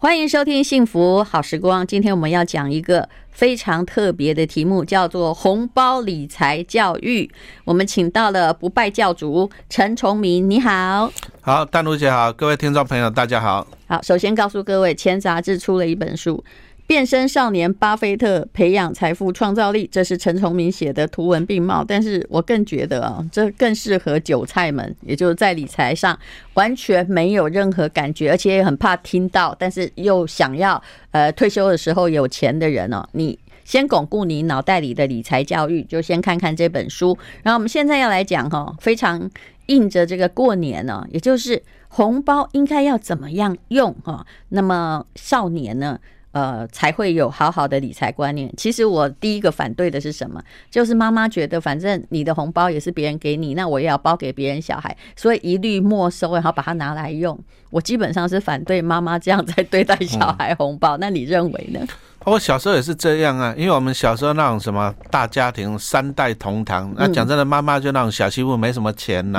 欢迎收听《幸福好时光》。今天我们要讲一个非常特别的题目，叫做“红包理财教育”。我们请到了不败教主陈崇明，你好。好，丹如姐好，各位听众朋友大家好。好，首先告诉各位，钱杂志出了一本书。变身少年巴菲特培养财富创造力，这是陈崇明写的，图文并茂。但是我更觉得啊，这更适合韭菜们，也就是在理财上完全没有任何感觉，而且也很怕听到，但是又想要呃退休的时候有钱的人哦。你先巩固你脑袋里的理财教育，就先看看这本书。然后我们现在要来讲哈，非常应着这个过年呢，也就是红包应该要怎么样用哈。那么少年呢？呃，才会有好好的理财观念。其实我第一个反对的是什么？就是妈妈觉得反正你的红包也是别人给你，那我也要包给别人小孩，所以一律没收，然后把它拿来用。我基本上是反对妈妈这样在对待小孩红包。那你认为呢？我小时候也是这样啊，因为我们小时候那种什么大家庭三代同堂，那讲真的，妈妈就那种小媳妇没什么钱呐，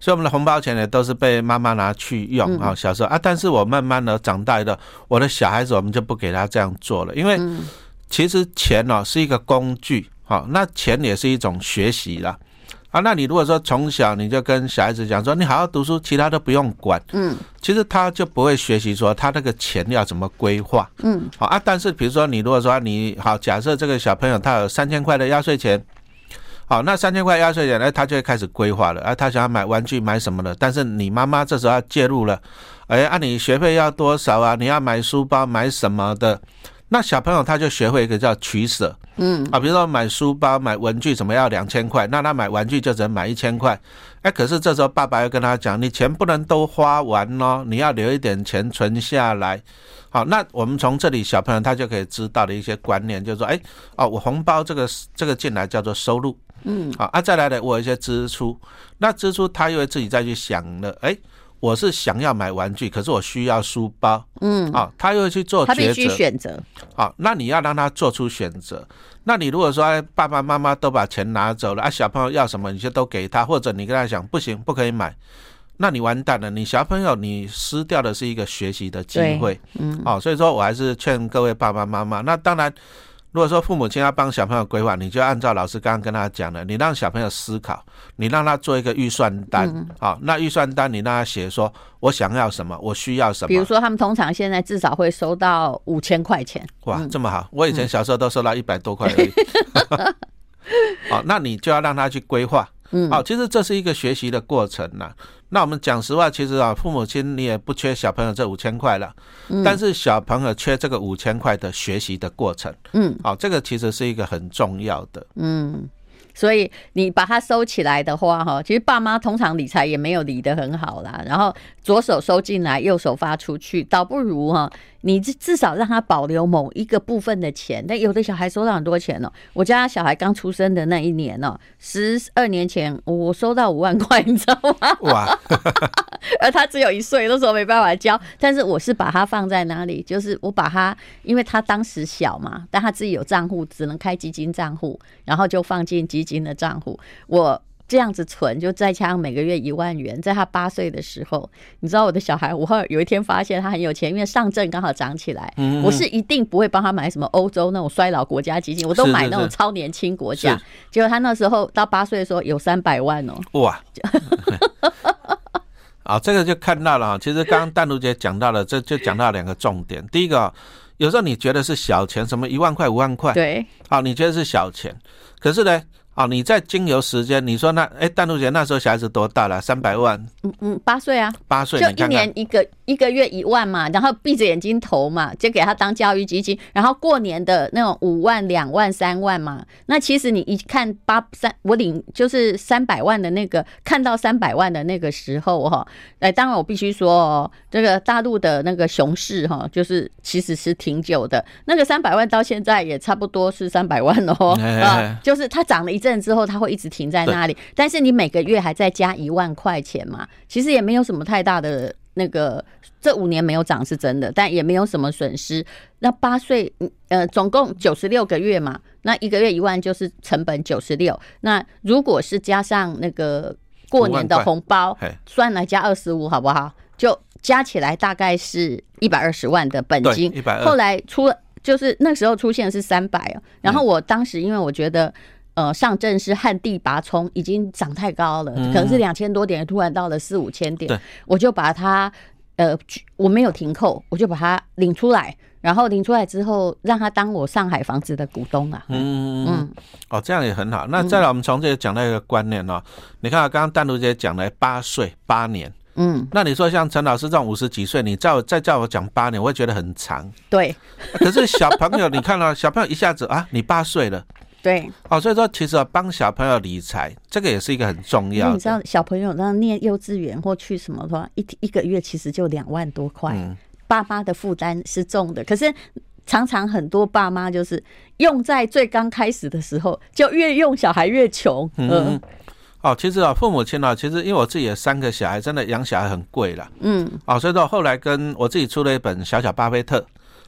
所以我们的红包钱也都是被妈妈拿去用啊。小时候啊，但是我慢慢的长大的，我的小孩子我们就不给他这样做了，因为其实钱呢是一个工具，好，那钱也是一种学习啦。啊，那你如果说从小你就跟小孩子讲说，你好好读书，其他都不用管，嗯，其实他就不会学习说他那个钱要怎么规划，嗯，好啊。但是比如说你如果说你好，假设这个小朋友他有三千块的压岁钱，好，那三千块压岁钱，呢，他就会开始规划了，啊，他想要买玩具买什么的，但是你妈妈这时候要介入了，哎，啊你学费要多少啊？你要买书包买什么的？那小朋友他就学会一个叫取舍，嗯啊，比如说买书包、买文具，什么要两千块？那他买玩具就只能买一千块。哎，可是这时候爸爸要跟他讲，你钱不能都花完哦，你要留一点钱存下来。好，那我们从这里小朋友他就可以知道的一些观念，就是说，哎，哦，我红包这个这个进来叫做收入，嗯，好啊，再来的我有一些支出，那支出他又会自己再去想了，哎。我是想要买玩具，可是我需要书包，嗯，啊，他又去做抉择，他必须选择，好，那你要让他做出选择。那你如果说哎爸爸妈妈都把钱拿走了啊，小朋友要什么你就都给他，或者你跟他讲不行，不可以买，那你完蛋了，你小朋友你失掉的是一个学习的机会，嗯，好，所以说我还是劝各位爸爸妈妈，那当然。如果说父母亲要帮小朋友规划，你就按照老师刚刚跟他讲的，你让小朋友思考，你让他做一个预算单，好，那预算单你让他写说，我想要什么，我需要什么。比如说，他们通常现在至少会收到五千块钱。哇，这么好！我以前小时候都收到一百多块而已。好，那你就要让他去规划。嗯，好，其实这是一个学习的过程呐。那我们讲实话，其实啊，父母亲你也不缺小朋友这五千块了，但是小朋友缺这个五千块的学习的过程。嗯，好，这个其实是一个很重要的。嗯。所以你把它收起来的话，哈，其实爸妈通常理财也没有理得很好啦。然后左手收进来，右手发出去，倒不如哈，你至少让他保留某一个部分的钱。但有的小孩收到很多钱哦，我家小孩刚出生的那一年哦，十二年前我收到五万块，你知道吗？哇！而他只有一岁，那时候没办法交。但是我是把他放在哪里？就是我把他，因为他当时小嘛，但他自己有账户，只能开基金账户，然后就放进基。金的账户，我这样子存，就再加上每个月一万元。在他八岁的时候，你知道我的小孩，我有一天发现他很有钱，因为上证刚好涨起来。我是一定不会帮他买什么欧洲那种衰老国家基金，我都买那种超年轻国家。结果他那时候到八岁的时候有三百万哦，哇！啊，这个就看到了。其实刚刚淡如姐讲到了，这就讲到两个重点。第一个，有时候你觉得是小钱，什么一万块、五万块，对，好，你觉得是小钱，可是呢？哦，你在经由时间，你说那哎，淡如姐那时候小孩子多大了？三百万？嗯嗯，八岁啊，八岁，就一年一个一个月一万嘛，然后闭着眼睛投嘛，就给他当教育基金，然后过年的那种五万、两万、三万嘛。那其实你一看八三，我领就是三百万的那个，看到三百万的那个时候哈，哎，当然我必须说哦，这个大陆的那个熊市哈，就是其实是挺久的，那个三百万到现在也差不多是三百万哦，啊，就是它涨了一。挣之后，它会一直停在那里，但是你每个月还在加一万块钱嘛？其实也没有什么太大的那个，这五年没有涨是真的，但也没有什么损失。那八岁，呃，总共九十六个月嘛，那一个月一万就是成本九十六。那如果是加上那个过年的红包，算来加二十五，好不好？就加起来大概是一百二十万的本金。后来出了，就是那时候出现是三百哦。然后我当时因为我觉得，呃，上证是旱地拔葱，已经涨太高了，可能是两千多点，突然到了四五千点，我就把它，呃，我没有停扣，我就把它领出来。然后领出来之后，让他当我上海房子的股东啊。嗯嗯哦，这样也很好。那再来，我们从这里讲到一个观念哦。嗯、你看，刚刚淡如姐讲了八岁八年。嗯。那你说像陈老师这种五十几岁，你叫再叫我讲八年，我会觉得很长。对。可是小朋友，你看到小朋友一下子啊，你八岁了。对。哦，所以说其实帮小朋友理财，这个也是一个很重要的。你知道，小朋友让念幼稚园或去什么的话，一一个月其实就两万多块。嗯。爸妈的负担是重的，可是常常很多爸妈就是用在最刚开始的时候，就越用小孩越穷。嗯，嗯，哦，其实啊，父母亲啊，其实因为我自己有三个小孩，真的养小孩很贵了。嗯，哦，所以说后来跟我自己出了一本《小小巴菲特》。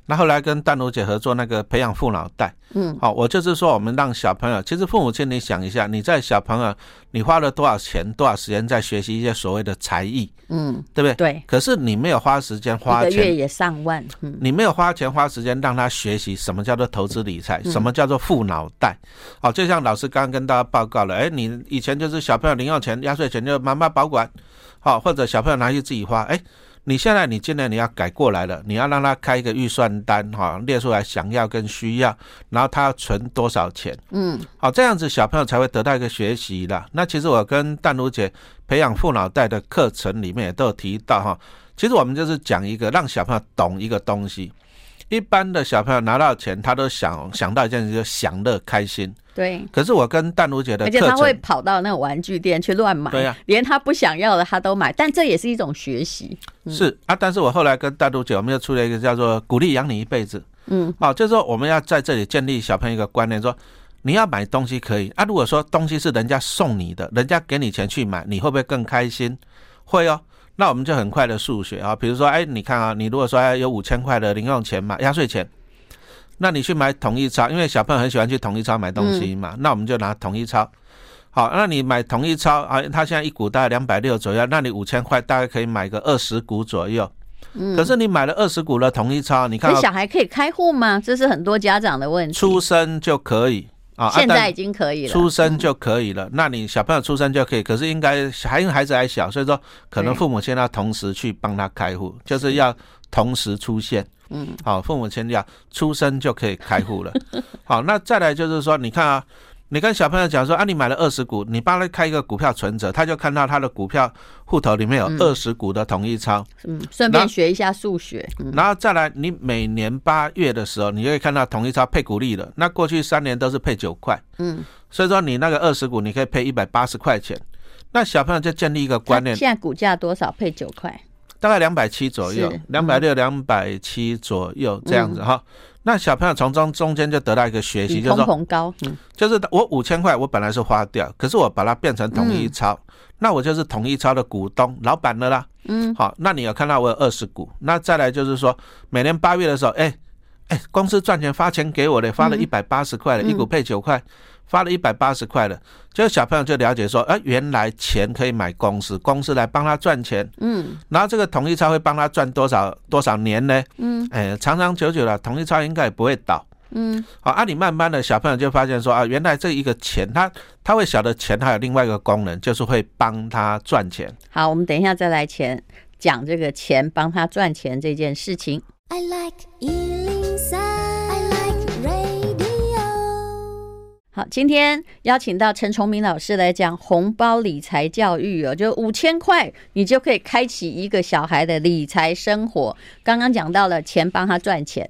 那后来跟丹如姐合作那个培养富脑袋，嗯，好，我就是说我们让小朋友，其实父母亲你想一下，你在小朋友你花了多少钱、多少时间在学习一些所谓的才艺，嗯，对不对？对。可是你没有花时间花钱，一个月也上万，嗯，你没有花钱花时间让他学习什么叫做投资理财，什么叫做富脑袋，好，就像老师刚刚跟大家报告了，哎，你以前就是小朋友零用钱、压岁钱就妈妈保管，好，或者小朋友拿去自己花，哎。你现在你今年你要改过来了，你要让他开一个预算单哈，列出来想要跟需要，然后他要存多少钱，嗯，好，这样子小朋友才会得到一个学习的。那其实我跟淡如姐培养富脑袋的课程里面也都有提到哈，其实我们就是讲一个让小朋友懂一个东西。一般的小朋友拿到钱，他都想想到一件事，就享乐开心。对。可是我跟淡如姐的，而且他会跑到那个玩具店去乱买。对呀。连他不想要的他都买，但这也是一种学习。是啊，但是我后来跟淡如姐，我们又出了一个叫做“鼓励养你一辈子”。嗯。好，就是说我们要在这里建立小朋友一个观念，说你要买东西可以啊，如果说东西是人家送你的，人家给你钱去买，你会不会更开心？会哦。那我们就很快的数学啊，比如说，哎，你看啊，你如果说有五千块的零用钱嘛，压岁钱，那你去买统一超，因为小朋友很喜欢去统一超买东西嘛，那我们就拿统一超。好，那你买统一超啊，它现在一股大概两百六左右，那你五千块大概可以买个二十股左右。可是你买了二十股的统一超，你看，小孩可以开户吗？这是很多家长的问题。出生就可以。啊，现在已经可以了，出生就可以了。那你小朋友出生就可以，可是应该还因为孩子还小，所以说可能父母亲要同时去帮他开户，就是要同时出现。嗯，好，父母亲要出生就可以开户了。好，那再来就是说，你看啊。你跟小朋友讲说啊，你买了二十股，你帮他开一个股票存折，他就看到他的股票户头里面有二十股的统一超，嗯，顺便学一下数学，然后再来，你每年八月的时候，你就会看到统一超配股利了。那过去三年都是配九块，嗯，所以说你那个二十股你可以配一百八十块钱。那小朋友就建立一个观念，现在股价多少配九块？大概两百七左右，两百六、两百七左右这样子哈。那小朋友从中中间就得到一个学习，就是说，高，嗯，就是我五千块，我本来是花掉，可是我把它变成统一超，那我就是统一超的股东老板了啦。嗯，好，那你有看到我有二十股，那再来就是说，每年八月的时候，哎，哎，公司赚钱发钱给我的，发了一百八十块的，一股配九块。发了一百八十块的，就小朋友就了解说，哎，原来钱可以买公司，公司来帮他赚钱，嗯，然后这个统一超会帮他赚多少多少年呢？嗯，哎，长长久久了，统一超应该也不会倒，嗯，好，啊，你慢慢的小朋友就发现说，啊，原来这一个钱，他他会晓得钱还有另外一个功能，就是会帮他赚钱。好，我们等一下再来钱讲这个钱帮他赚钱这件事情。I like 好，今天邀请到陈崇明老师来讲红包理财教育哦，就五千块，你就可以开启一个小孩的理财生活。刚刚讲到了钱帮他赚钱，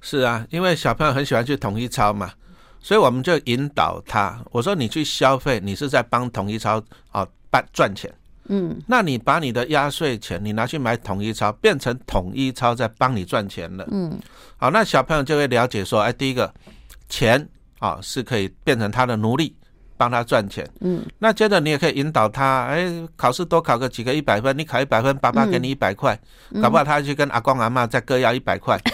是啊，因为小朋友很喜欢去统一超嘛，所以我们就引导他。我说你去消费，你是在帮统一超啊办赚钱，嗯，那你把你的压岁钱你拿去买统一超，变成统一超在帮你赚钱了，嗯，好，那小朋友就会了解说，哎，第一个钱。啊，是可以变成他的奴隶，帮他赚钱。嗯，那接着你也可以引导他，哎，考试多考个几个一百分，你考一百分，爸爸给你一百块，搞不好他去跟阿公阿妈再各要一百块。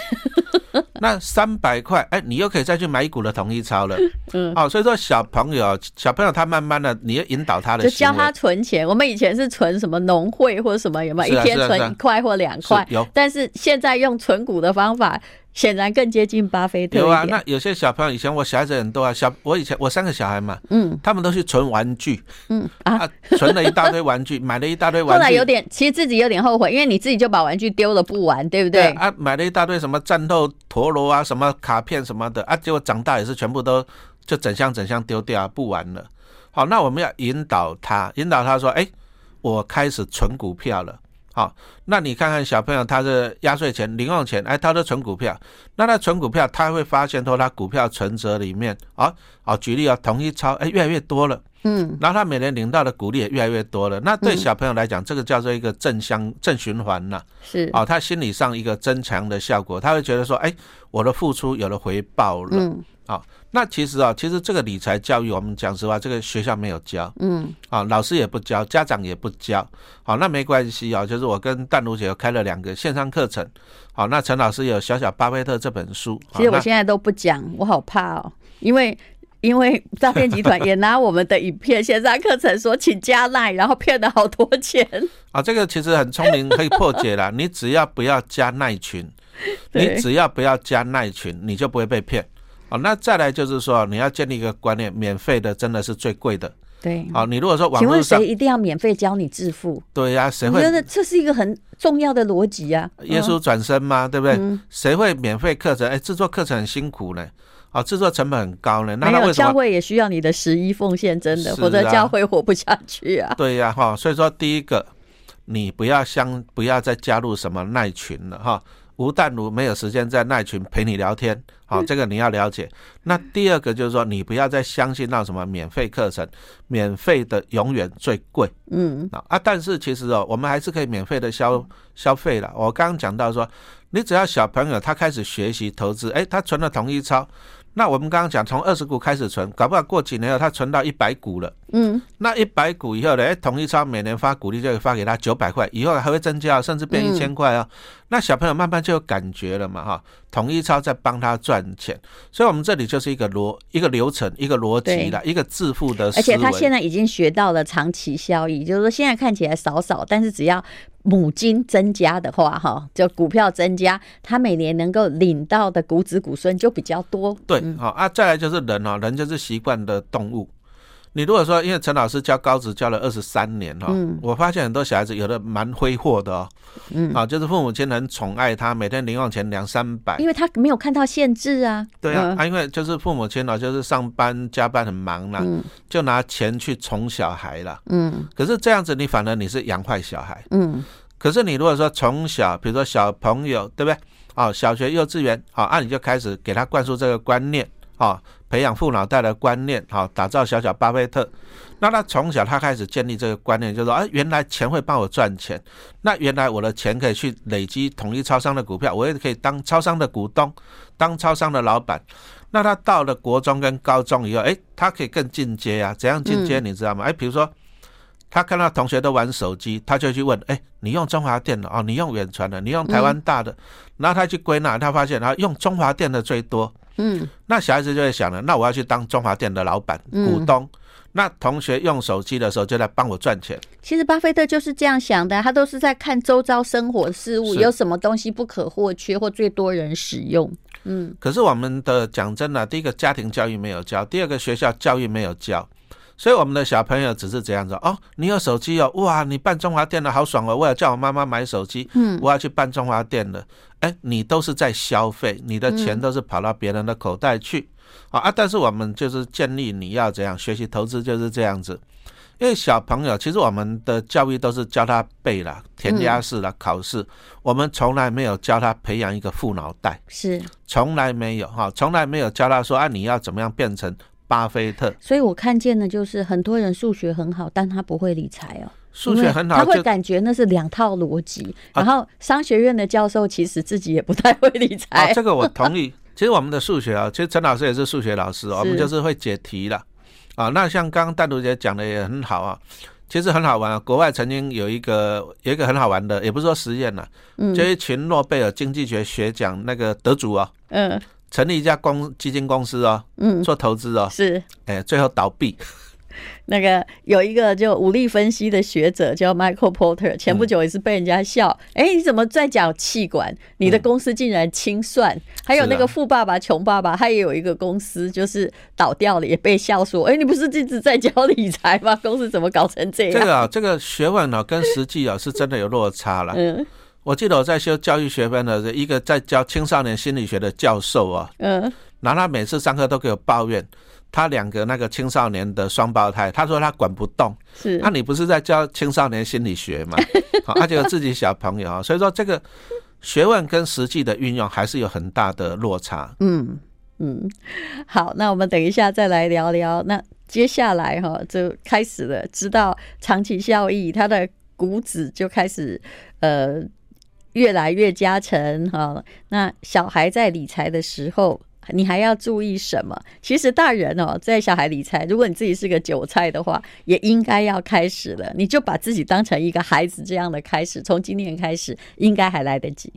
那三百块，哎，你又可以再去买一股的统一超了。嗯，哦，所以说小朋友，小朋友他慢慢的，你要引导他的，就教他存钱。我们以前是存什么农会或者什么，有没有？一天存一块或两块？有。但是现在用存股的方法。显然更接近巴菲特。有啊，那有些小朋友以前我小孩子很多啊，小我以前我三个小孩嘛，嗯，他们都去存玩具，嗯啊，存了一大堆玩具，买了一大堆玩具。后来有点，其实自己有点后悔，因为你自己就把玩具丢了不玩，对不对？对啊，买了一大堆什么战斗陀螺啊，什么卡片什么的啊，结果长大也是全部都就整箱整箱丢掉，不玩了。好，那我们要引导他，引导他说，哎，我开始存股票了。好，那你看看小朋友他的压岁钱、零用钱，哎，他都存股票。那他存股票，他会发现说他股票存折里面，啊，啊，举例啊，同一超，哎，越来越多了。嗯，然后他每年领到的股利也越来越多了。那对小朋友来讲，这个叫做一个正相正循环呐。是，啊，他心理上一个增强的效果，他会觉得说，哎，我的付出有了回报了。嗯。啊，那其实啊，其实这个理财教育，我们讲实话，这个学校没有教，嗯，啊，老师也不教，家长也不教，好，那没关系啊，就是我跟淡如姐开了两个线上课程，好，那陈老师有《小小巴菲特》这本书，其实我现在都不讲，我好怕哦，因为因为诈骗集团也拿我们的影片线上课程说请加赖，然后骗了好多钱，啊，这个其实很聪明，可以破解了，你只要不要加赖群，你只要不要加赖群，你就不会被骗。哦，那再来就是说，你要建立一个观念，免费的真的是最贵的。对，好，你如果说网络上，请问谁一定要免费教你致富？对呀，谁会？我觉得这是一个很重要的逻辑啊。耶稣转身吗？对不对？谁会免费课程？哎，制作课程很辛苦呢，啊，制作成本很高呢。那为什么？教会也需要你的十一奉献，真的，否则教会活不下去啊。对呀，哈，所以说第一个，你不要相，不要再加入什么耐群了，哈。吴淡如没有时间在那群陪你聊天，好，这个你要了解。那第二个就是说，你不要再相信那什么免费课程，免费的永远最贵。嗯啊，但是其实哦，我们还是可以免费的消消费了。我刚刚讲到说，你只要小朋友他开始学习投资，诶，他存了同一超。那我们刚刚讲，从二十股开始存，搞不好过几年后他存到一百股了。嗯，那一百股以后呢？哎，统一超每年发股利就会发给他九百块，以后还会增加，甚至变一千块啊。那小朋友慢慢就有感觉了嘛，哈。统一超在帮他赚钱，所以我们这里就是一个逻一个流程，一个逻辑的一个致富的。而且他现在已经学到了长期效益，就是说现在看起来少少，但是只要母金增加的话，哈，就股票增加，他每年能够领到的股子股孙就比较多。对，好啊，再来就是人啊，人就是习惯的动物。你如果说，因为陈老师教高职教了二十三年哈，嗯，我发现很多小孩子有的蛮挥霍的哦，嗯，啊，就是父母亲很宠爱他，每天零用钱两三百，因为他没有看到限制啊。对啊，啊，因为就是父母亲哦，就是上班加班很忙啦，就拿钱去宠小孩了，嗯，可是这样子你反而你是养坏小孩，嗯，可是你如果说从小，比如说小朋友，对不对？哦，小学、幼稚园，好，啊，你就开始给他灌输这个观念，啊。培养富脑袋的观念，好，打造小小巴菲特。那他从小他开始建立这个观念，就是说，哎，原来钱会帮我赚钱。那原来我的钱可以去累积统一超商的股票，我也可以当超商的股东，当超商的老板。那他到了国中跟高中以后，哎，他可以更进阶啊？怎样进阶？你知道吗？哎，比如说，他看到同学都玩手机，他就去问，哎，你用中华电的哦，你用远传的，你用台湾大的。然后他去归纳，他发现他用中华电的最多。嗯，那小孩子就会想了，那我要去当中华店的老板、股东。嗯、那同学用手机的时候就来帮我赚钱。其实巴菲特就是这样想的，他都是在看周遭生活事物有什么东西不可或缺或最多人使用。嗯，可是我们的讲真的，第一个家庭教育没有教，第二个学校教育没有教。所以我们的小朋友只是这样子哦，你有手机哦，哇，你办中华电的好爽哦，我要叫我妈妈买手机，嗯，我要去办中华电了，哎，你都是在消费，你的钱都是跑到别人的口袋去，啊啊！但是我们就是建议你要怎样学习投资，就是这样子，因为小朋友其实我们的教育都是教他背了，填鸭式的考试，我们从来没有教他培养一个富脑袋，是，从来没有哈，从来没有教他说啊，你要怎么样变成。巴菲特，所以我看见的就是很多人数学很好，但他不会理财哦。数学很好，他会感觉那是两套逻辑。然后商学院的教授其实自己也不太会理财。啊，这个我同意。其实我们的数学啊，其实陈老师也是数学老师，我们就是会解题了。啊，那像刚刚单独姐讲的也很好啊。其实很好玩啊。国外曾经有一个有一个很好玩的，也不是说实验了，嗯，就一群诺贝尔经济学学奖那个得主啊，嗯，成立一家公基金公司哦，嗯，做投资哦，是，哎，最后倒闭。那个有一个就武力分析的学者叫 Michael Porter，前不久也是被人家笑，哎、嗯欸，你怎么在讲气管？你的公司竟然清算？嗯、还有那个富爸爸穷爸爸，他也有一个公司就是倒掉了，也被笑说，哎、欸，你不是一直在教理财吗？公司怎么搞成这样？这个啊，这个学问啊，跟实际啊是真的有落差了。嗯，我记得我在修教育学分的一个在教青少年心理学的教授啊，嗯，然后他每次上课都给我抱怨。他两个那个青少年的双胞胎，他说他管不动。是，那、啊、你不是在教青少年心理学吗？好，而且有自己小朋友啊，所以说这个学问跟实际的运用还是有很大的落差。嗯嗯，好，那我们等一下再来聊聊。那接下来哈就开始了，知道长期效益，他的股指就开始呃越来越加沉哈。那小孩在理财的时候。你还要注意什么？其实大人哦，在小孩理财，如果你自己是个韭菜的话，也应该要开始了。你就把自己当成一个孩子这样的开始，从今年开始，应该还来得及。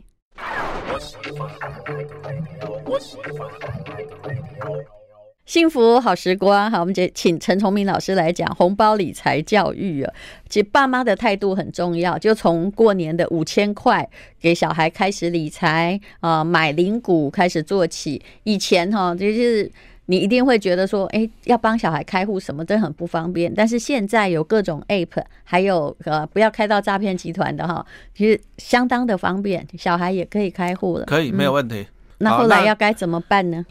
幸福好时光，好，我们就请陈崇明老师来讲红包理财教育啊。其实爸妈的态度很重要，就从过年的五千块给小孩开始理财啊，买零股开始做起。以前哈，就是你一定会觉得说，哎，要帮小孩开户什么都很不方便。但是现在有各种 App，还有呃，不要开到诈骗集团的哈，其实相当的方便，小孩也可以开户了。可以，没有问题。嗯，那后来要该怎么办呢？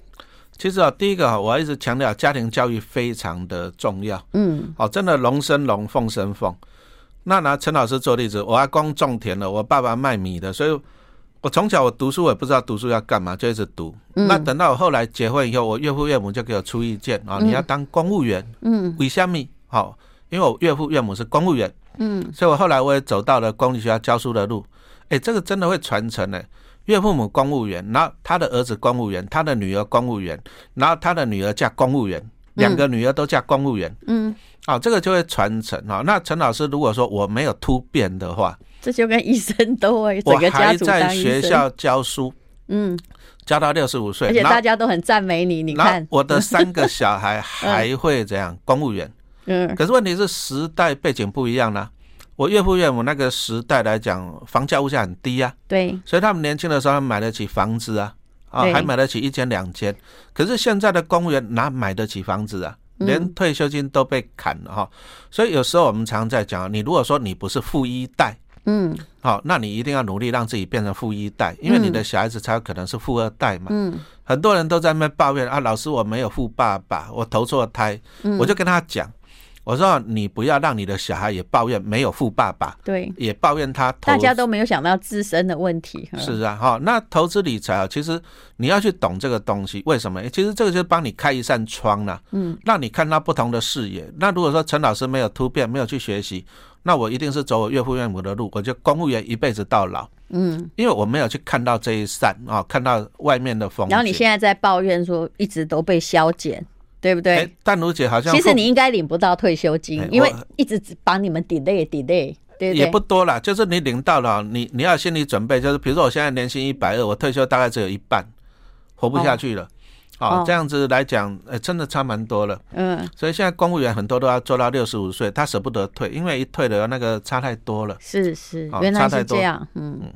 其实啊，第一个啊，我一直强调家庭教育非常的重要。嗯，哦，真的龙生龙，凤生凤。那拿陈老师做例子，我阿公种田的，我爸爸卖米的，所以我从小我读书我也不知道读书要干嘛，就一直读。那等到我后来结婚以后，我岳父岳母就给我出意见啊，你要当公务员。嗯，为什么？好，因为我岳父岳母是公务员。嗯，所以我后来我也走到了公立学校教书的路。哎，这个真的会传承呢。岳父母公务员，然后他的儿子公务员，他的女儿公务员，然后他的女儿嫁公务员，两个女儿都嫁公务员。嗯，好，这个就会传承哈。那陈老师如果说我没有突变的话，这就跟医生都会，我还在学校教书，嗯，教到六十五岁，而且大家都很赞美你。你看，我的三个小孩 还会怎样公务员，嗯，可是问题是时代背景不一样了。我岳父岳母那个时代来讲，房价物价很低啊，对，所以他们年轻的时候买得起房子啊，啊，还买得起一间两间。可是现在的公务员哪买得起房子啊？连退休金都被砍了哈。所以有时候我们常常在讲，你如果说你不是富一代，嗯，好，那你一定要努力让自己变成富一代，因为你的小孩子才有可能是富二代嘛。嗯，很多人都在那边抱怨啊，老师我没有富爸爸，我投错胎，我就跟他讲。我说你不要让你的小孩也抱怨没有富爸爸，对，也抱怨他。大家都没有想到自身的问题。是啊，哈，那投资理财啊，其实你要去懂这个东西，为什么？其实这个就是帮你开一扇窗了，嗯，让你看到不同的视野。那如果说陈老师没有突变，没有去学习，那我一定是走我岳父岳母的路，我就公务员一辈子到老，嗯，因为我没有去看到这一扇啊，看到外面的风景。然后你现在在抱怨说一直都被削减。对不对？淡如姐好像其实你应该领不到退休金，因为一直帮你们 delay delay，对不对？也不多啦，就是你领到了，你你要心理准备，就是比如说我现在年薪一百二，我退休大概只有一半，活不下去了。哦，这样子来讲，哎，真的差蛮多了。嗯，所以现在公务员很多都要做到六十五岁，他舍不得退，因为一退了那个差太多了。是是，原来是这样。嗯嗯，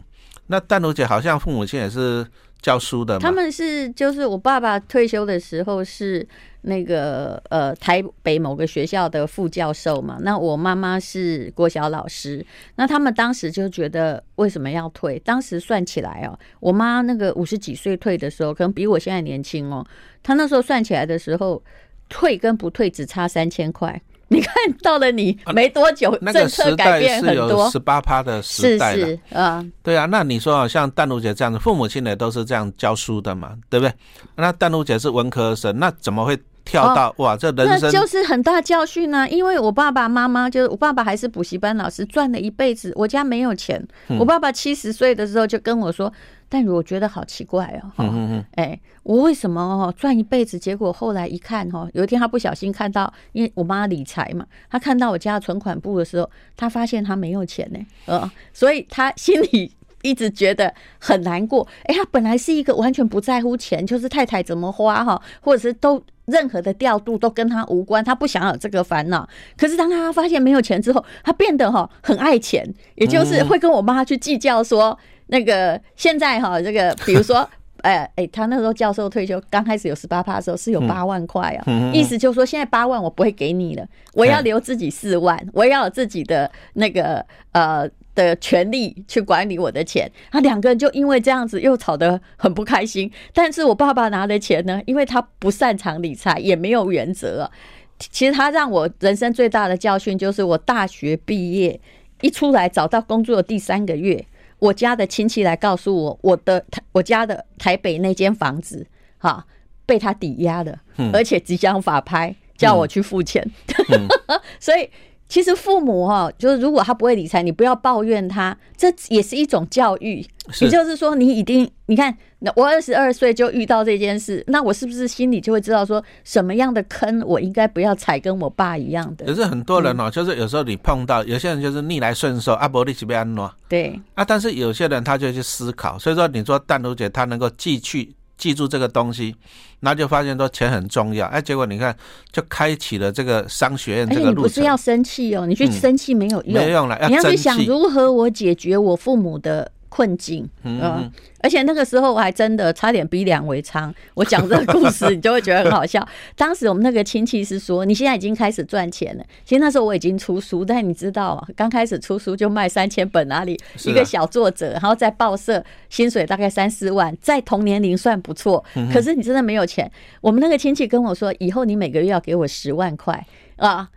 那淡如姐好像父母亲也是教书的嘛？他们是就是我爸爸退休的时候是。那个呃，台北某个学校的副教授嘛，那我妈妈是国小老师，那他们当时就觉得为什么要退？当时算起来哦，我妈那个五十几岁退的时候，可能比我现在年轻哦。她那时候算起来的时候，退跟不退只差三千块。你看到了，你没多久，政策改变很多，十八趴的时代了，是是啊，对啊。那你说啊，像淡如姐这样子，父母亲也都是这样教书的嘛，对不对？那淡如姐是文科生，那怎么会？跳到哇，这人生那就是很大教训呢。因为我爸爸妈妈就是我爸爸还是补习班老师，赚了一辈子。我家没有钱。我爸爸七十岁的时候就跟我说：“但我觉得好奇怪哦，哎，我为什么哦赚一辈子，结果后来一看哦，有一天他不小心看到，因为我妈理财嘛，他看到我家的存款簿的时候，他发现他没有钱呢，呃，所以他心里一直觉得很难过。哎，他本来是一个完全不在乎钱，就是太太怎么花哈，或者是都任何的调度都跟他无关，他不想要有这个烦恼。可是当他发现没有钱之后，他变得哈很爱钱，也就是会跟我妈去计较说。那个现在哈，这个比如说，哎哎，他那时候教授退休刚开始有十八趴的时候是有八万块啊，意思就是说现在八万我不会给你了，我要留自己四万，我要有自己的那个呃的权利去管理我的钱。他两个人就因为这样子又吵得很不开心。但是我爸爸拿的钱呢，因为他不擅长理财，也没有原则。其实他让我人生最大的教训就是，我大学毕业一出来找到工作的第三个月。我家的亲戚来告诉我，我的我家的台北那间房子，哈，被他抵押了，而且即将法拍，叫我去付钱。所以其实父母哈，就是如果他不会理财，你不要抱怨他，这也是一种教育。也就是说，你一定你看。那我二十二岁就遇到这件事，那我是不是心里就会知道说什么样的坑我应该不要踩，跟我爸一样的？可是很多人哦，就是有时候你碰到有些人就是逆来顺受，阿伯利奇被安诺，对啊，但是有些人他就去思考，所以说你说淡如姐她能够记去记住这个东西，那就发现说钱很重要，哎，结果你看就开启了这个商学院这个路程。你不是要生气哦，你去生气没有用，没用了，你要去想如何我解决我父母的。困境，嗯，而且那个时候我还真的差点逼良为娼。我讲这个故事，你就会觉得很好笑。当时我们那个亲戚是说，你现在已经开始赚钱了。其实那时候我已经出书，但你知道，刚开始出书就卖三千本，哪里一个小作者，然后在报社薪水大概三四万，在同年龄算不错。可是你真的没有钱。我们那个亲戚跟我说，以后你每个月要给我十万块啊。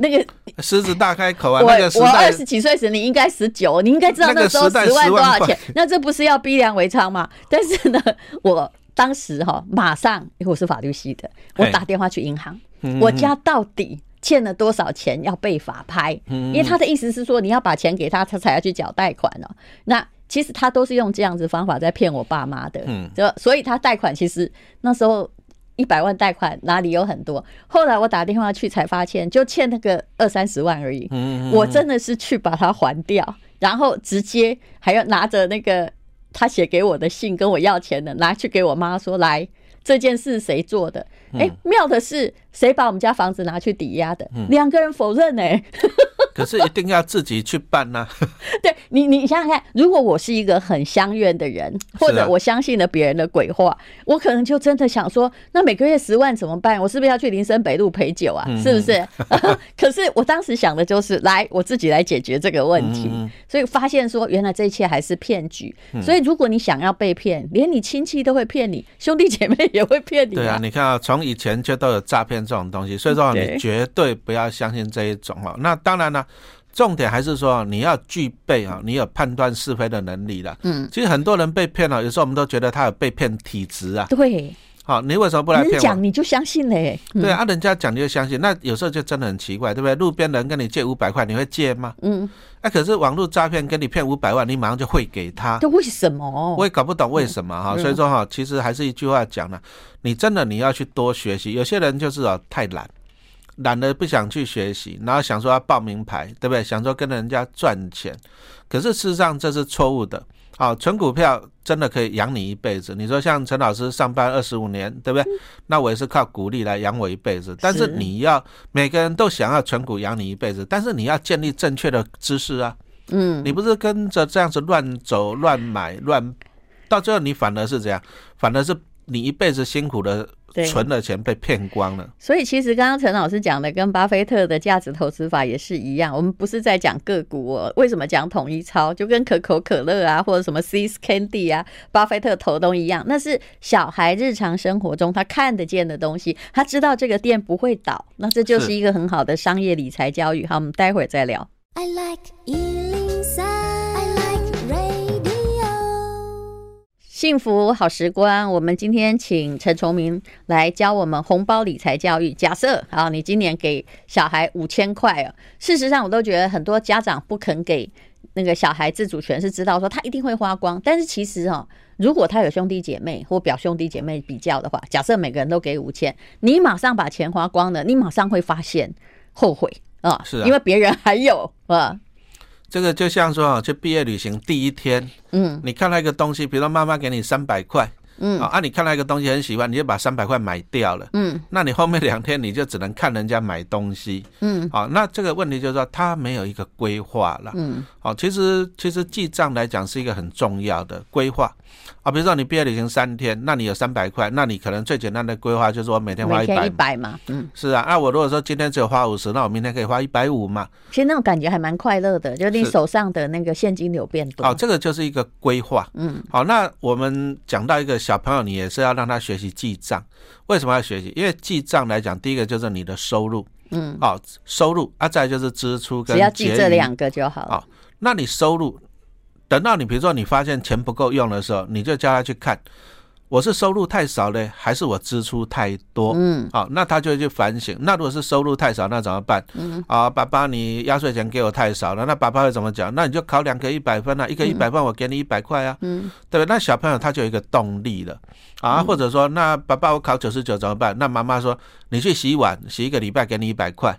那个狮子大开口啊！我我二十几岁时，你应该十九，你应该知道那时候十万多少钱。那这不是要逼良为娼吗？但是呢，我当时哈马上，因为我是法律系的，我打电话去银行，我家到底欠了多少钱要被法拍？因为他的意思是说，你要把钱给他，他才要去缴贷款哦。那其实他都是用这样子方法在骗我爸妈的。嗯，就所以他贷款其实那时候。一百万贷款哪里有很多？后来我打电话去才发现，就欠那个二三十万而已。我真的是去把它还掉，然后直接还要拿着那个他写给我的信跟我要钱的，拿去给我妈说：“来，这件事谁做的？”哎，妙的是，谁把我们家房子拿去抵押的？两个人否认哎。可是一定要自己去办呢？对你，你想想看，如果我是一个很相怨的人，或者我相信了别人的鬼话，我可能就真的想说，那每个月十万怎么办？我是不是要去林森北路陪酒啊？是不是？可是我当时想的就是，来，我自己来解决这个问题。所以发现说，原来这一切还是骗局。所以如果你想要被骗，连你亲戚都会骗你，兄弟姐妹也会骗你。对啊，你看啊，从以前就都有诈骗这种东西，所以说你绝对不要相信这一种哦。那当然了。重点还是说你要具备啊，你有判断是非的能力了。嗯，其实很多人被骗了，有时候我们都觉得他有被骗体质啊。对，好，你为什么不来骗我？讲你就相信嘞。对啊，人家讲你就相信，那有时候就真的很奇怪，对不对？路边人跟你借五百块，你会借吗？嗯，那可是网络诈骗跟你骗五百万，你马上就汇给他。这为什么？我也搞不懂为什么哈。所以说哈，其实还是一句话讲了，你真的你要去多学习。有些人就是啊太懒。懒得不想去学习，然后想说要报名牌，对不对？想说跟人家赚钱，可是事实上这是错误的。好，存股票真的可以养你一辈子。你说像陈老师上班二十五年，对不对？那我也是靠鼓励来养我一辈子。但是你要每个人都想要存股养你一辈子，但是你要建立正确的知识啊。嗯，你不是跟着这样子乱走、乱买、乱，到最后你反而是这样，反而是你一辈子辛苦的。存的钱被骗光了，所以其实刚刚陈老师讲的跟巴菲特的价值投资法也是一样。我们不是在讲个股哦，为什么讲统一超？就跟可口可乐啊，或者什么 See's Candy 啊，巴菲特投东一样。那是小孩日常生活中他看得见的东西，他知道这个店不会倒，那这就是一个很好的商业理财教育。好，我们待会儿再聊。I like 幸福好时光，我们今天请陈崇明来教我们红包理财教育。假设啊，你今年给小孩五千块啊，事实上我都觉得很多家长不肯给那个小孩自主权是知道说他一定会花光，但是其实哦，如果他有兄弟姐妹或表兄弟姐妹比较的话，假设每个人都给五千，你马上把钱花光了，你马上会发现后悔啊，是啊，因为别人还有啊。这个就像说啊，去毕业旅行第一天，嗯，你看到一个东西，比如说妈妈给你三百块。嗯啊，你看到一个东西很喜欢，你就把三百块买掉了。嗯，那你后面两天你就只能看人家买东西。嗯，啊，那这个问题就是说他没有一个规划了。嗯，好，其实其实记账来讲是一个很重要的规划。啊，比如说你毕业旅行三天，那你有三百块，那你可能最简单的规划就是我每天花一百，一百嘛，嗯，是啊，那我如果说今天只有花五十，那我明天可以花一百五嘛。其实那种感觉还蛮快乐的，就是你手上的那个现金流变多。好，这个就是一个规划。嗯，好，那我们讲到一个小朋友，你也是要让他学习记账。为什么要学习？因为记账来讲，第一个就是你的收入，嗯，好，收入啊，再就是支出跟，只要记这两个就好了。好，那你收入。等到你比如说你发现钱不够用的时候，你就叫他去看，我是收入太少呢，还是我支出太多？嗯，好，那他就会去反省。那如果是收入太少，那怎么办？嗯，啊，爸爸，你压岁钱给我太少了，那爸爸会怎么讲？那你就考两个一百分啊，一个一百分，我给你一百块啊，嗯，对不对？那小朋友他就有一个动力了啊，或者说，那爸爸我考九十九怎么办？那妈妈说，你去洗碗，洗一个礼拜给你一百块。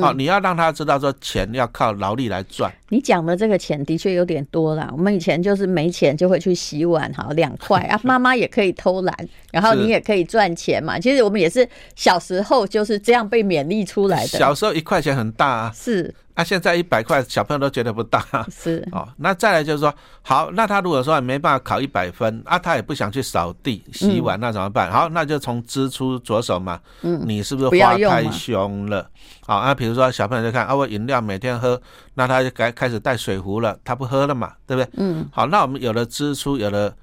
好，你要让他知道说，钱要靠劳力来赚。你讲的这个钱的确有点多了。我们以前就是没钱就会去洗碗，好两块 啊，妈妈也可以偷懒，然后你也可以赚钱嘛。其实我们也是小时候就是这样被勉励出来的。小时候一块钱很大啊。是。那、啊、现在一百块，小朋友都觉得不大。是哦，那再来就是说，好，那他如果说没办法考一百分，啊，他也不想去扫地、洗碗，那怎么办？好，那就从支出着手嘛。嗯，你是不是花太凶了？好，啊，比如说小朋友就看啊，我饮料每天喝，那他就该开始带水壶了，他不喝了嘛，对不对？嗯，好，那我们有了支出，有了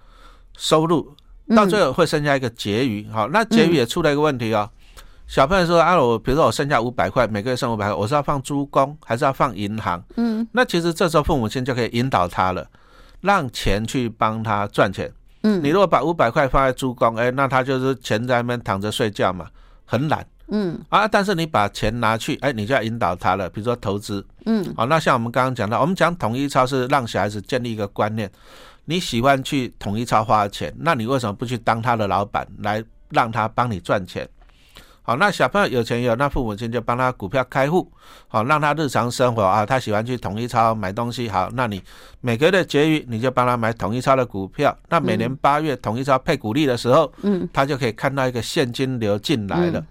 收入，到最后会剩下一个结余。好，那结余也出了一个问题哦。小朋友说：“啊，我比如说我剩下五百块，每个月剩五百块，我是要放租公还是要放银行？”嗯，那其实这时候父母亲就可以引导他了，让钱去帮他赚钱。嗯，你如果把五百块放在租公，哎，那他就是钱在那边躺着睡觉嘛，很懒。嗯，啊，但是你把钱拿去，哎，你就要引导他了，比如说投资。嗯，好，那像我们刚刚讲到，我们讲统一超市让小孩子建立一个观念，你喜欢去统一超花钱，那你为什么不去当他的老板，来让他帮你赚钱？好，那小朋友有钱有，那父母亲就帮他股票开户，好，让他日常生活啊，他喜欢去统一超买东西，好，那你每个月的结余，你就帮他买统一超的股票，那每年八月统一超配股利的时候，嗯，他就可以看到一个现金流进来了，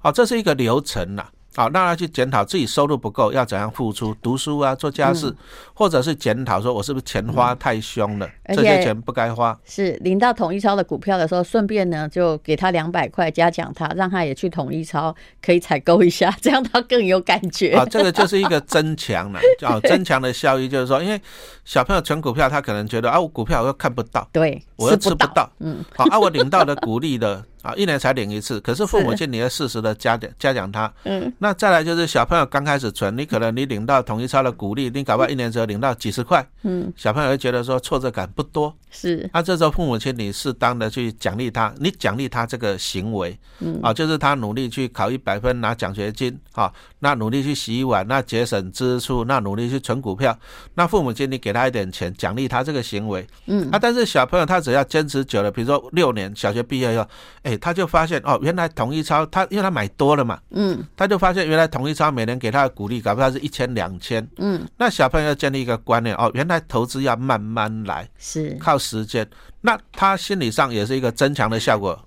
好，这是一个流程呐。好，让他去检讨自己收入不够，要怎样付出？读书啊，做家事，嗯、或者是检讨说，我是不是钱花太凶了？嗯、这些钱不该花。是领到统一超的股票的时候，顺便呢就给他两百块嘉奖他，让他也去统一超可以采购一下，这样他更有感觉。啊，这个就是一个增强了，叫 增强的效益，就是说，因为小朋友存股票，他可能觉得啊，我股票我又看不到，对，我又吃不到，嗯，好，啊，我领到的股利的。啊，一年才领一次，可是父母亲你要适时的嘉奖嘉奖他。嗯，那再来就是小朋友刚开始存，你可能你领到统一超的鼓励，你搞不好一年只有领到几十块。嗯，小朋友会觉得说挫折感不多。是，那这时候父母亲你适当的去奖励他，你奖励他这个行为，嗯，啊，就是他努力去考一百分拿奖学金，好，那努力去洗碗，那节省支出，那努力去存股票，那父母亲你给他一点钱奖励他这个行为。嗯，啊，但是小朋友他只要坚持久了，比如说六年小学毕业以后。哎，他就发现哦，原来统一超他因为他买多了嘛，嗯，他就发现原来统一超每年给他的鼓励，搞不好是一千两千，嗯，那小朋友要建立一个观念哦，原来投资要慢慢来，是。靠时间，那他心理上也是一个增强的效果。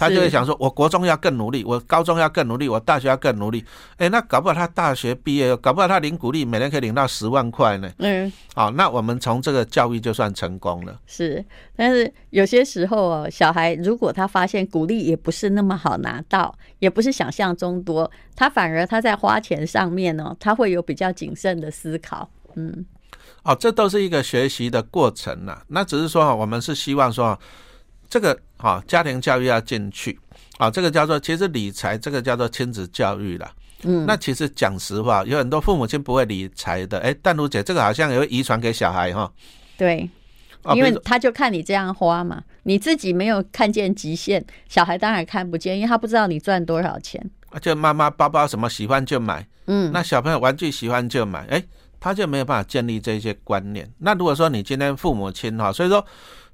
他就会想说，我国中要更努力，我高中要更努力，我大学要更努力。哎，那搞不好他大学毕业，搞不好他领鼓励，每年可以领到十万块呢。嗯，好，那我们从这个教育就算成功了。是，但是有些时候哦，小孩如果他发现鼓励也不是那么好拿到，也不是想象中多，他反而他在花钱上面呢，他会有比较谨慎的思考。嗯，哦，这都是一个学习的过程呐。那只是说，我们是希望说。这个好，家庭教育要进去，啊，这个叫做其实理财，这个叫做亲子教育了。嗯，那其实讲实话，有很多父母亲不会理财的。哎，淡如姐，这个好像也会遗传给小孩哈。对，因为他就看你这样花嘛，你自己没有看见极限，小孩当然看不见，因为他不知道你赚多少钱。就妈妈包包什么喜欢就买，嗯，那小朋友玩具喜欢就买，哎。他就没有办法建立这些观念。那如果说你今天父母亲哈，所以说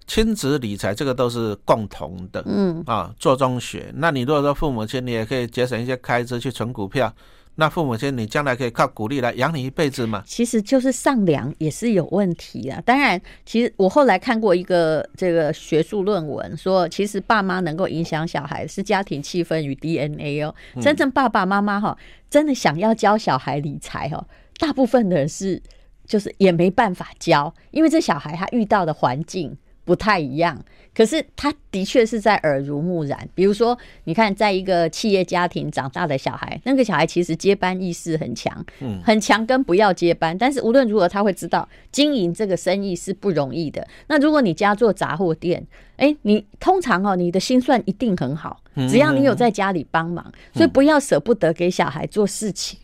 亲子理财这个都是共同的，嗯啊，做中学。那你如果说父母亲，你也可以节省一些开支去存股票。那父母亲，你将来可以靠股利来养你一辈子吗？其实就是上梁也是有问题啊。当然，其实我后来看过一个这个学术论文，说其实爸妈能够影响小孩是家庭气氛与 DNA 哦。真正爸爸妈妈哈，真的想要教小孩理财哦，大部分的人是就是也没办法教，因为这小孩他遇到的环境不太一样。可是他的确是在耳濡目染，比如说，你看，在一个企业家庭长大的小孩，那个小孩其实接班意识很强，嗯，很强，跟不要接班。但是无论如何，他会知道经营这个生意是不容易的。那如果你家做杂货店，哎，你通常哦，你的心算一定很好，只要你有在家里帮忙，所以不要舍不得给小孩做事情。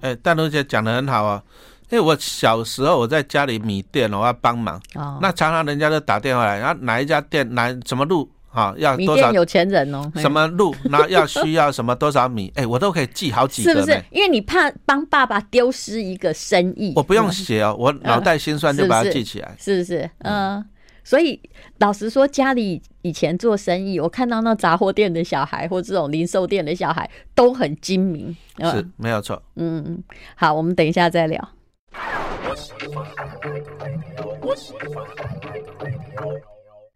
哎，淡如姐讲的很好啊。因为我小时候我在家里米店，我要帮忙，哦，那常常人家都打电话来，然后哪一家店哪什么路啊，要多少？有钱人哦，什么路，那要需要什么多少米，哎，我都可以记好几个，是不是？因为你怕帮爸爸丢失一个生意，我不用写哦，我脑袋心算就把它记起来，是不是？嗯，所以老实说，家里以前做生意，我看到那杂货店的小孩或这种零售店的小孩都很精明，是没有错。嗯，好，我们等一下再聊。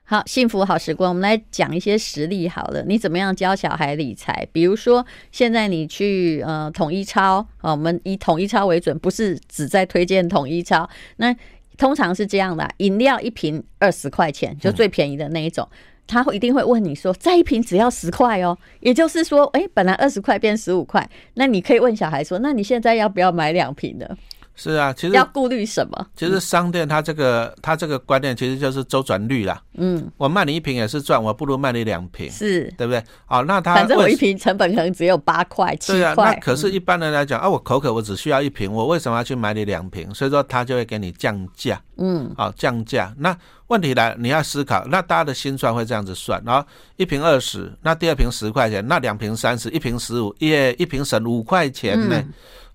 好，幸福好时光，我们来讲一些实例好了。你怎么样教小孩理财？比如说，现在你去呃统一超啊，我们以统一超为准，不是只在推荐统一超。那通常是这样的，饮料一瓶二十块钱，就最便宜的那一种，他会一定会问你说，再一瓶只要十块哦。也就是说，哎，本来二十块变十五块，那你可以问小孩说，那你现在要不要买两瓶的？是啊，其实要顾虑什么？其实商店它这个它这个观念其实就是周转率啦。嗯，我卖你一瓶也是赚，我不如卖你两瓶，是对不对？好，那它反正我一瓶成本可能只有八块七块。对啊，那可是一般人来讲啊，我口渴，我只需要一瓶，我为什么要去买你两瓶？所以说他就会给你降价。嗯，好，降价。那问题来，你要思考，那大家的心算会这样子算，然后一瓶二十，那第二瓶十块钱，那两瓶三十，一瓶十五，耶，一瓶省五块钱呢。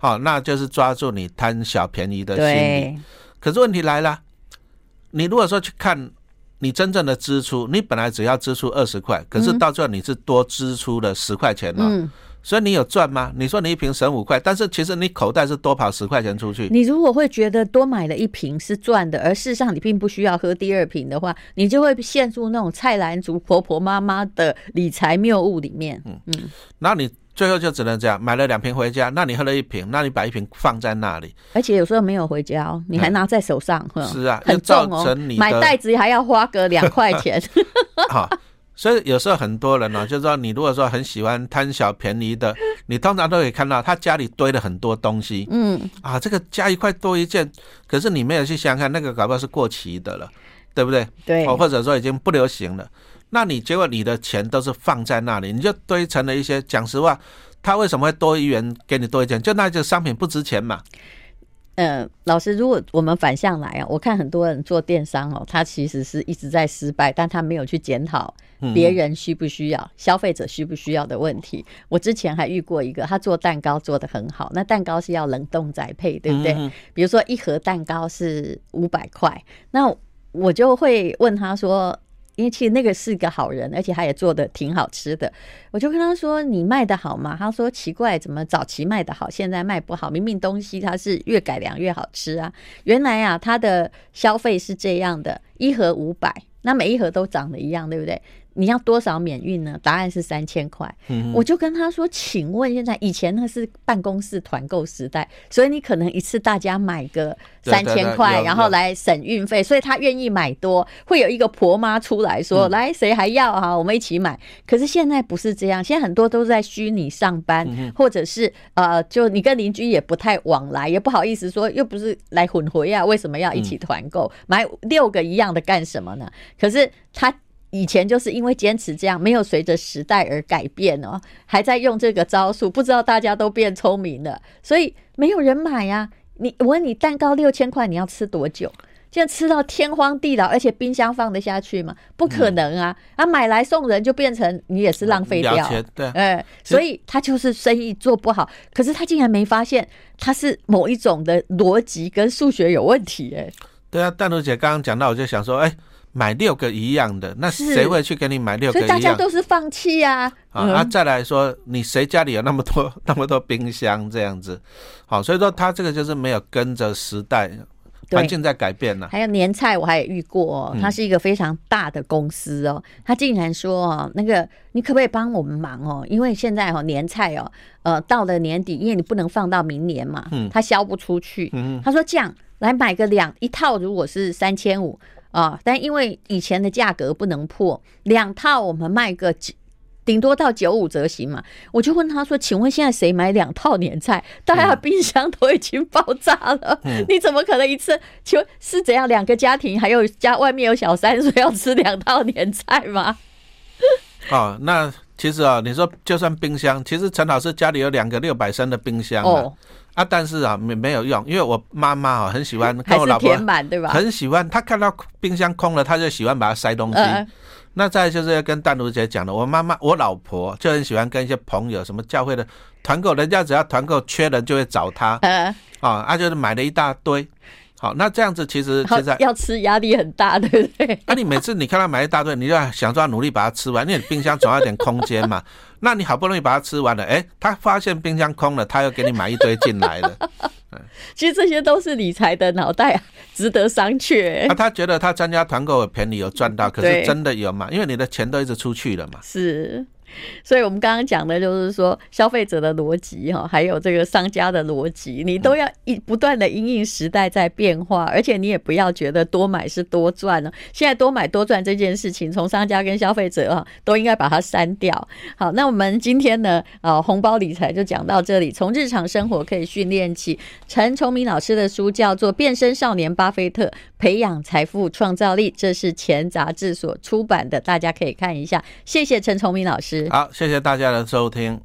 好，那就是抓住你贪小便宜的心理。可是问题来了，你如果说去看你真正的支出，你本来只要支出二十块，可是到最后你是多支出了十块钱了。嗯。所以你有赚吗？你说你一瓶省五块，但是其实你口袋是多跑十块钱出去。你如果会觉得多买了一瓶是赚的，而事实上你并不需要喝第二瓶的话，你就会陷入那种菜篮族婆婆妈妈的理财谬误里面。嗯嗯，那你。最后就只能这样，买了两瓶回家，那你喝了一瓶，那你把一瓶放在那里，而且有时候没有回家哦，你还拿在手上，嗯、是啊，很重哦，买袋子还要花个两块钱。好，所以有时候很多人呢、哦，就是说你如果说很喜欢贪小便宜的，你通常都可以看到他家里堆了很多东西，嗯，啊，这个加一块多一件，可是你没有去想想看，那个搞不好是过期的了，对不对？对，或者说已经不流行了。那你结果你的钱都是放在那里，你就堆成了一些。讲实话，他为什么会多一元给你多一件？就那就商品不值钱嘛。嗯、呃，老师，如果我们反向来啊，我看很多人做电商哦，他其实是一直在失败，但他没有去检讨别人需不需要、嗯、消费者需不需要的问题。我之前还遇过一个，他做蛋糕做的很好，那蛋糕是要冷冻宅配，对不对？嗯、比如说一盒蛋糕是五百块，那我就会问他说。因为其实那个是个好人，而且他也做的挺好吃的。我就跟他说：“你卖的好吗？”他说：“奇怪，怎么早期卖的好，现在卖不好？明明东西它是越改良越好吃啊！原来啊，它的消费是这样的，一盒五百，那每一盒都长得一样，对不对？”你要多少免运呢？答案是三千块。我就跟他说：“请问现在以前那是办公室团购时代，所以你可能一次大家买个三千块，然后来省运费，所以他愿意买多，会有一个婆妈出来说：‘来，谁还要哈？我们一起买。’可是现在不是这样，现在很多都在虚拟上班，或者是呃，就你跟邻居也不太往来，也不好意思说，又不是来混回啊，为什么要一起团购买六个一样的干什么呢？可是他。以前就是因为坚持这样，没有随着时代而改变哦，还在用这个招数，不知道大家都变聪明了，所以没有人买呀。你我问你，蛋糕六千块，你要吃多久？现在吃到天荒地老，而且冰箱放得下去吗？不可能啊！嗯、啊，买来送人就变成你也是浪费掉，对，哎、欸，所以他就是生意做不好。可是他竟然没发现他是某一种的逻辑跟数学有问题、欸，哎，对啊，蛋如姐刚刚讲到，我就想说，哎、欸。买六个一样的，那谁会去给你买六个一样？所以大家都是放弃啊。啊，啊再来说，你谁家里有那么多 那么多冰箱这样子？好，所以说他这个就是没有跟着时代环境在改变了。还有年菜，我还也遇过、哦，它是一个非常大的公司哦。他竟然说哦，那个你可不可以帮我们忙哦？因为现在哦年菜哦，呃到了年底，因为你不能放到明年嘛，嗯，他销不出去。嗯，他说这样来买个两一套，如果是三千五。啊！但因为以前的价格不能破两套，我们卖个顶多到九五折行嘛。我就问他说：“请问现在谁买两套年菜？大家冰箱都已经爆炸了，嗯、你怎么可能一次？请问是怎样？两个家庭还有家外面有小三，所以要吃两套年菜吗？”哦，那其实啊，你说就算冰箱，其实陈老师家里有两个六百升的冰箱哦。啊，但是啊，没没有用，因为我妈妈啊很喜欢 跟我老婆填满，对吧？很喜欢，她看到冰箱空了，她就喜欢把它塞东西。呃、那再就是要跟淡如姐讲的，我妈妈我老婆就很喜欢跟一些朋友，什么教会的团购，人家只要团购缺人就会找她。呃，啊，她就是买了一大堆。好，那这样子其实 现在要吃压力很大，对不对？那、啊、你每次你看他买一大堆，你就要想说要努力把它吃完，因为冰箱总要有点空间嘛。那你好不容易把它吃完了，哎、欸，他发现冰箱空了，他又给你买一堆进来了。其实这些都是理财的脑袋，值得商榷。啊，他觉得他参加团购有便宜有赚到，可是真的有吗？因为你的钱都一直出去了嘛。是。所以，我们刚刚讲的就是说，消费者的逻辑哈，还有这个商家的逻辑，你都要一不断的因应时代在变化，而且你也不要觉得多买是多赚了。现在多买多赚这件事情，从商家跟消费者啊，都应该把它删掉。好，那我们今天呢，啊，红包理财就讲到这里。从日常生活可以训练起，陈崇明老师的书叫做《变身少年巴菲特：培养财富创造力》，这是钱杂志所出版的，大家可以看一下。谢谢陈崇明老好，谢谢大家的收听。